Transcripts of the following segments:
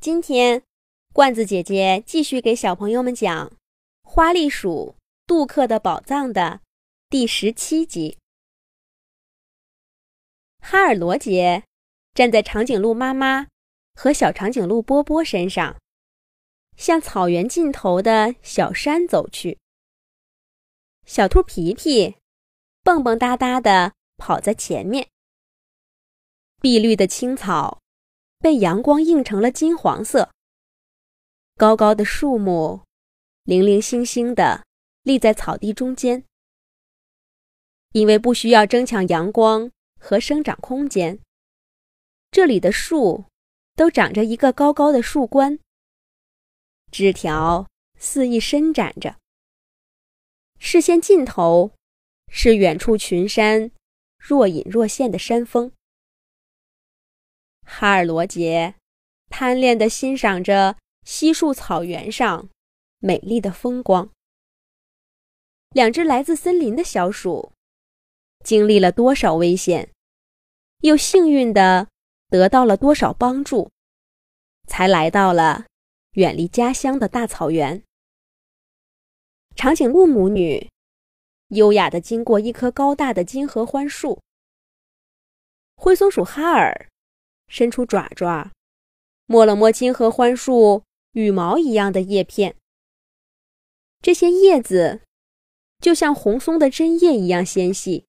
今天，罐子姐姐继续给小朋友们讲《花栗鼠杜克的宝藏》的第十七集。哈尔罗杰站在长颈鹿妈妈和小长颈鹿波波身上，向草原尽头的小山走去。小兔皮皮蹦蹦哒哒的跑在前面。碧绿的青草被阳光映成了金黄色。高高的树木零零星星的立在草地中间。因为不需要争抢阳光和生长空间，这里的树都长着一个高高的树冠，枝条肆意伸展着。视线尽头是远处群山若隐若现的山峰。哈尔罗杰贪恋地欣赏着稀树草原上美丽的风光。两只来自森林的小鼠，经历了多少危险，又幸运地得到了多少帮助，才来到了远离家乡的大草原。长颈鹿母女优雅地经过一棵高大的金合欢树。灰松鼠哈尔伸出爪爪，摸了摸金合欢树羽毛一样的叶片。这些叶子就像红松的针叶一样纤细，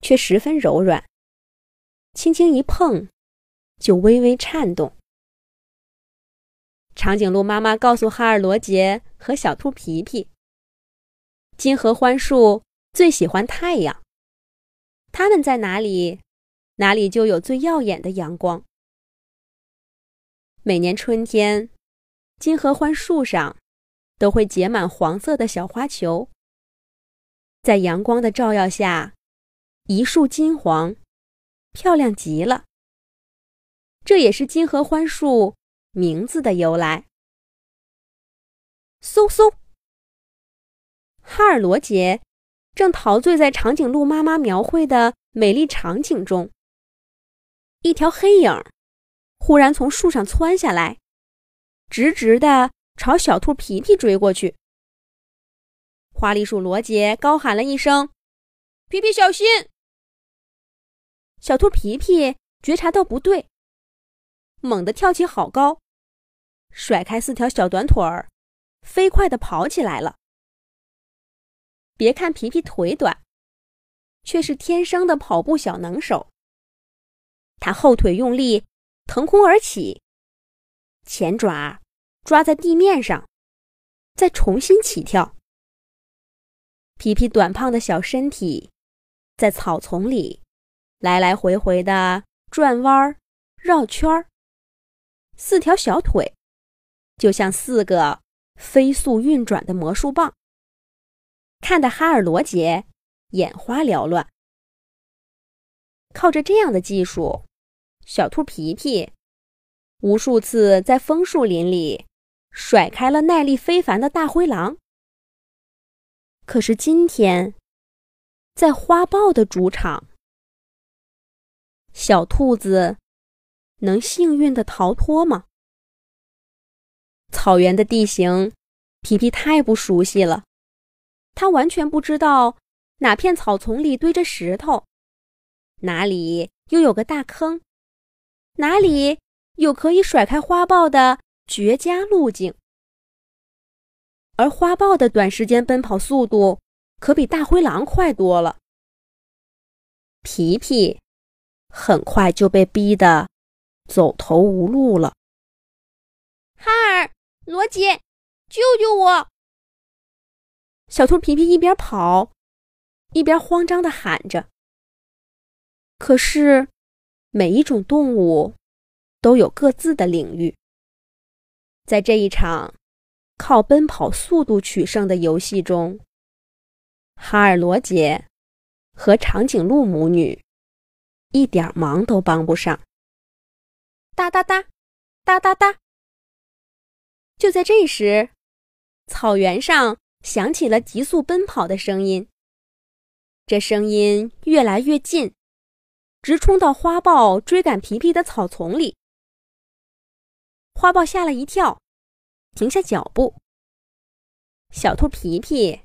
却十分柔软，轻轻一碰就微微颤动。长颈鹿妈妈告诉哈尔罗杰和小兔皮皮。金合欢树最喜欢太阳，它们在哪里，哪里就有最耀眼的阳光。每年春天，金合欢树上都会结满黄色的小花球，在阳光的照耀下，一树金黄，漂亮极了。这也是金合欢树名字的由来。嗖嗖。哈尔罗杰正陶醉在长颈鹿妈妈描绘的美丽场景中。一条黑影忽然从树上窜下来，直直的朝小兔皮皮追过去。花栗鼠罗杰高喊了一声：“皮皮，小心！”小兔皮皮觉察到不对，猛地跳起好高，甩开四条小短腿儿，飞快的跑起来了。别看皮皮腿短，却是天生的跑步小能手。他后腿用力，腾空而起，前爪抓在地面上，再重新起跳。皮皮短胖的小身体在草丛里来来回回的转弯儿、绕圈儿，四条小腿就像四个飞速运转的魔术棒。看得哈尔罗杰眼花缭乱。靠着这样的技术，小兔皮皮无数次在枫树林里甩开了耐力非凡的大灰狼。可是今天，在花豹的主场，小兔子能幸运的逃脱吗？草原的地形，皮皮太不熟悉了。他完全不知道哪片草丛里堆着石头，哪里又有个大坑，哪里有可以甩开花豹的绝佳路径。而花豹的短时间奔跑速度可比大灰狼快多了。皮皮很快就被逼得走投无路了。哈尔，罗杰，救救我！小兔皮皮一边跑，一边慌张地喊着。可是，每一种动物都有各自的领域。在这一场靠奔跑速度取胜的游戏中，哈尔罗杰和长颈鹿母女一点忙都帮不上。哒哒哒，哒哒哒。就在这时，草原上。响起了急速奔跑的声音。这声音越来越近，直冲到花豹追赶皮皮的草丛里。花豹吓了一跳，停下脚步。小兔皮皮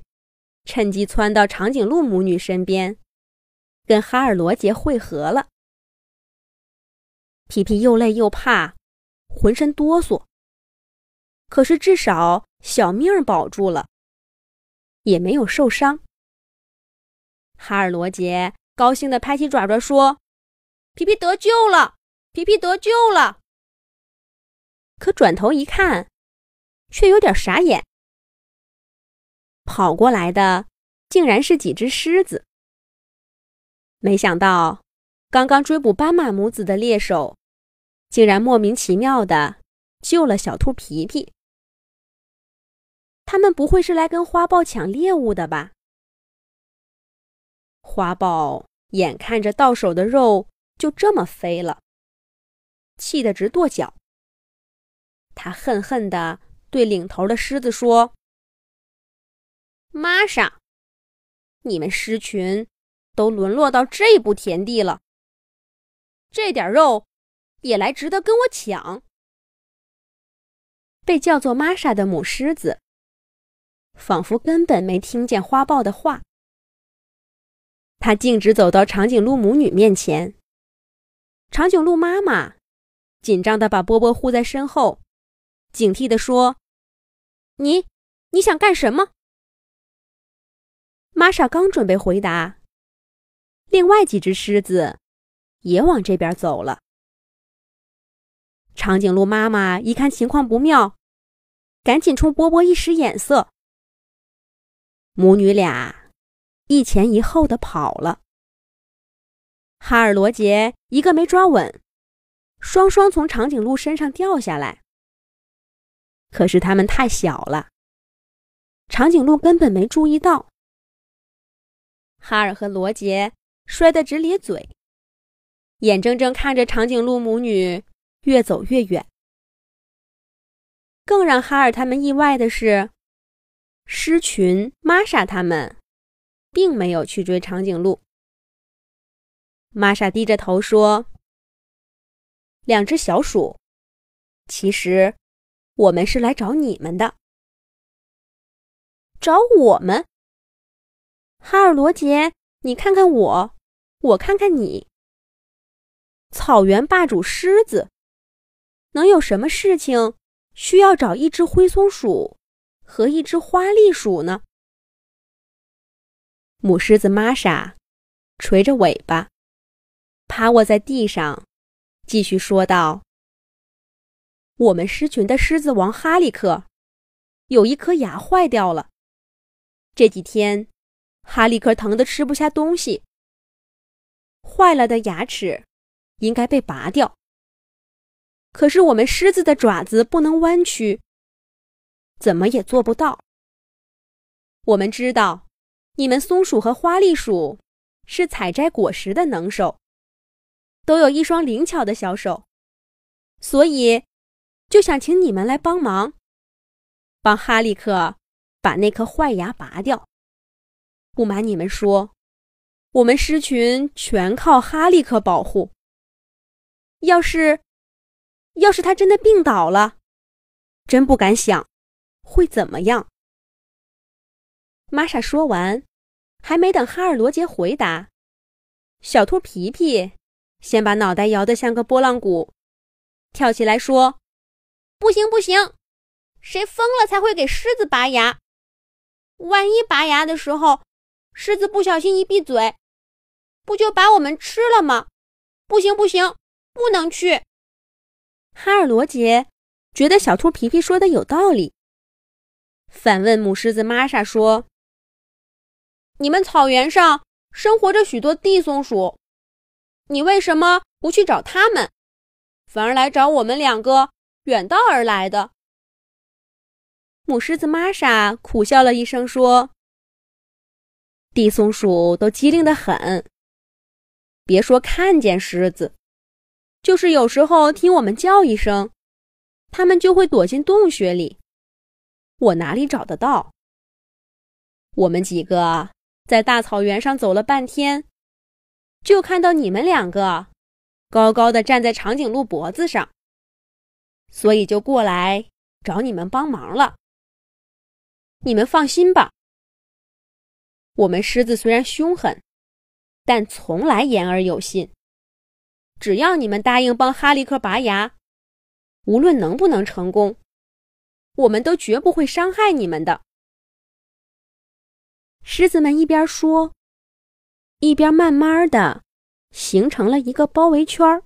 趁机窜到长颈鹿母女身边，跟哈尔罗杰会合了。皮皮又累又怕，浑身哆嗦。可是至少小命保住了，也没有受伤。哈尔罗杰高兴地拍起爪爪说：“皮皮得救了，皮皮得救了。”可转头一看，却有点傻眼。跑过来的竟然是几只狮子。没想到，刚刚追捕斑马母子的猎手，竟然莫名其妙的救了小兔皮皮。他们不会是来跟花豹抢猎物的吧？花豹眼看着到手的肉就这么飞了，气得直跺脚。他恨恨地对领头的狮子说：“玛莎，你们狮群都沦落到这步田地了，这点肉也来值得跟我抢？”被叫做玛莎的母狮子。仿佛根本没听见花豹的话，他径直走到长颈鹿母女面前。长颈鹿妈妈紧张的把波波护在身后，警惕的说：“你，你想干什么？”玛莎刚准备回答，另外几只狮子也往这边走了。长颈鹿妈妈一看情况不妙，赶紧冲波波一使眼色。母女俩一前一后的跑了，哈尔罗杰一个没抓稳，双双从长颈鹿身上掉下来。可是他们太小了，长颈鹿根本没注意到。哈尔和罗杰摔得直咧嘴，眼睁睁看着长颈鹿母女越走越远。更让哈尔他们意外的是。狮群玛莎他们并没有去追长颈鹿。玛莎低着头说：“两只小鼠，其实我们是来找你们的。找我们？哈尔罗杰，你看看我，我看看你。草原霸主狮子，能有什么事情需要找一只灰松鼠？”和一只花栗鼠呢？母狮子玛莎垂着尾巴，趴卧在地上，继续说道：“我们狮群的狮子王哈利克有一颗牙坏掉了。这几天，哈利克疼得吃不下东西。坏了的牙齿应该被拔掉，可是我们狮子的爪子不能弯曲。”怎么也做不到。我们知道，你们松鼠和花栗鼠是采摘果实的能手，都有一双灵巧的小手，所以就想请你们来帮忙，帮哈利克把那颗坏牙拔掉。不瞒你们说，我们狮群全靠哈利克保护。要是，要是他真的病倒了，真不敢想。会怎么样？玛莎说完，还没等哈尔罗杰回答，小兔皮皮先把脑袋摇得像个拨浪鼓，跳起来说：“不行不行，谁疯了才会给狮子拔牙？万一拔牙的时候，狮子不小心一闭嘴，不就把我们吃了吗？不行不行，不能去！”哈尔罗杰觉得小兔皮皮说的有道理。反问母狮子玛莎说：“你们草原上生活着许多地松鼠，你为什么不去找他们，反而来找我们两个远道而来的？”母狮子玛莎苦笑了一声说：“地松鼠都机灵得很，别说看见狮子，就是有时候听我们叫一声，它们就会躲进洞穴里。”我哪里找得到？我们几个在大草原上走了半天，就看到你们两个高高的站在长颈鹿脖子上。所以就过来找你们帮忙了。你们放心吧，我们狮子虽然凶狠，但从来言而有信。只要你们答应帮哈利克拔牙，无论能不能成功，我们都绝不会伤害你们的。狮子们一边说，一边慢慢的形成了一个包围圈，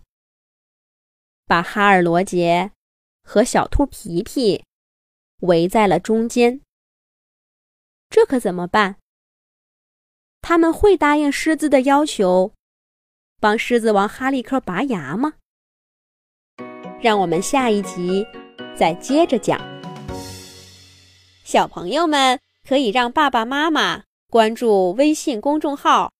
把哈尔罗杰和小兔皮皮围在了中间。这可怎么办？他们会答应狮子的要求，帮狮子王哈利克拔牙吗？让我们下一集再接着讲。小朋友们可以让爸爸妈妈。关注微信公众号“